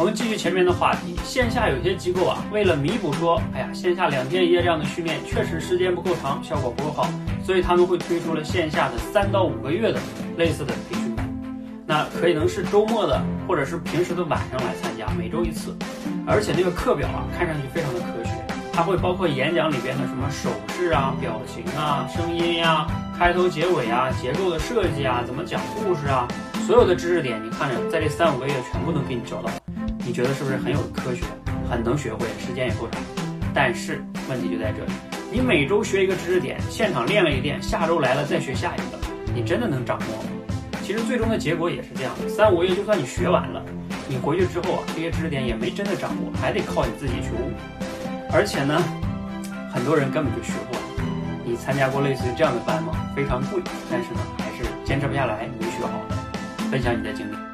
我们继续前面的话题，线下有些机构啊，为了弥补说，哎呀，线下两天一夜这样的训练确实时间不够长，效果不够好，所以他们会推出了线下的三到五个月的类似的培训班。那可以能是周末的，或者是平时的晚上来参加，每周一次。而且那个课表啊，看上去非常的科学，它会包括演讲里边的什么手势啊、表情啊、声音呀、开头结尾啊、结构的设计啊、怎么讲故事啊，所有的知识点，你看着在这三五个月全部能给你教到。你觉得是不是很有科学，很能学会，时间也够长？但是问题就在这里，你每周学一个知识点，现场练了一遍，下周来了再学下一个，你真的能掌握吗？其实最终的结果也是这样的，三五个月就算你学完了，你回去之后啊，这些知识点也没真的掌握，还得靠你自己去悟。而且呢，很多人根本就学不完。你参加过类似于这样的班吗？非常贵，但是呢，还是坚持不下来，没学好。分享你的经历。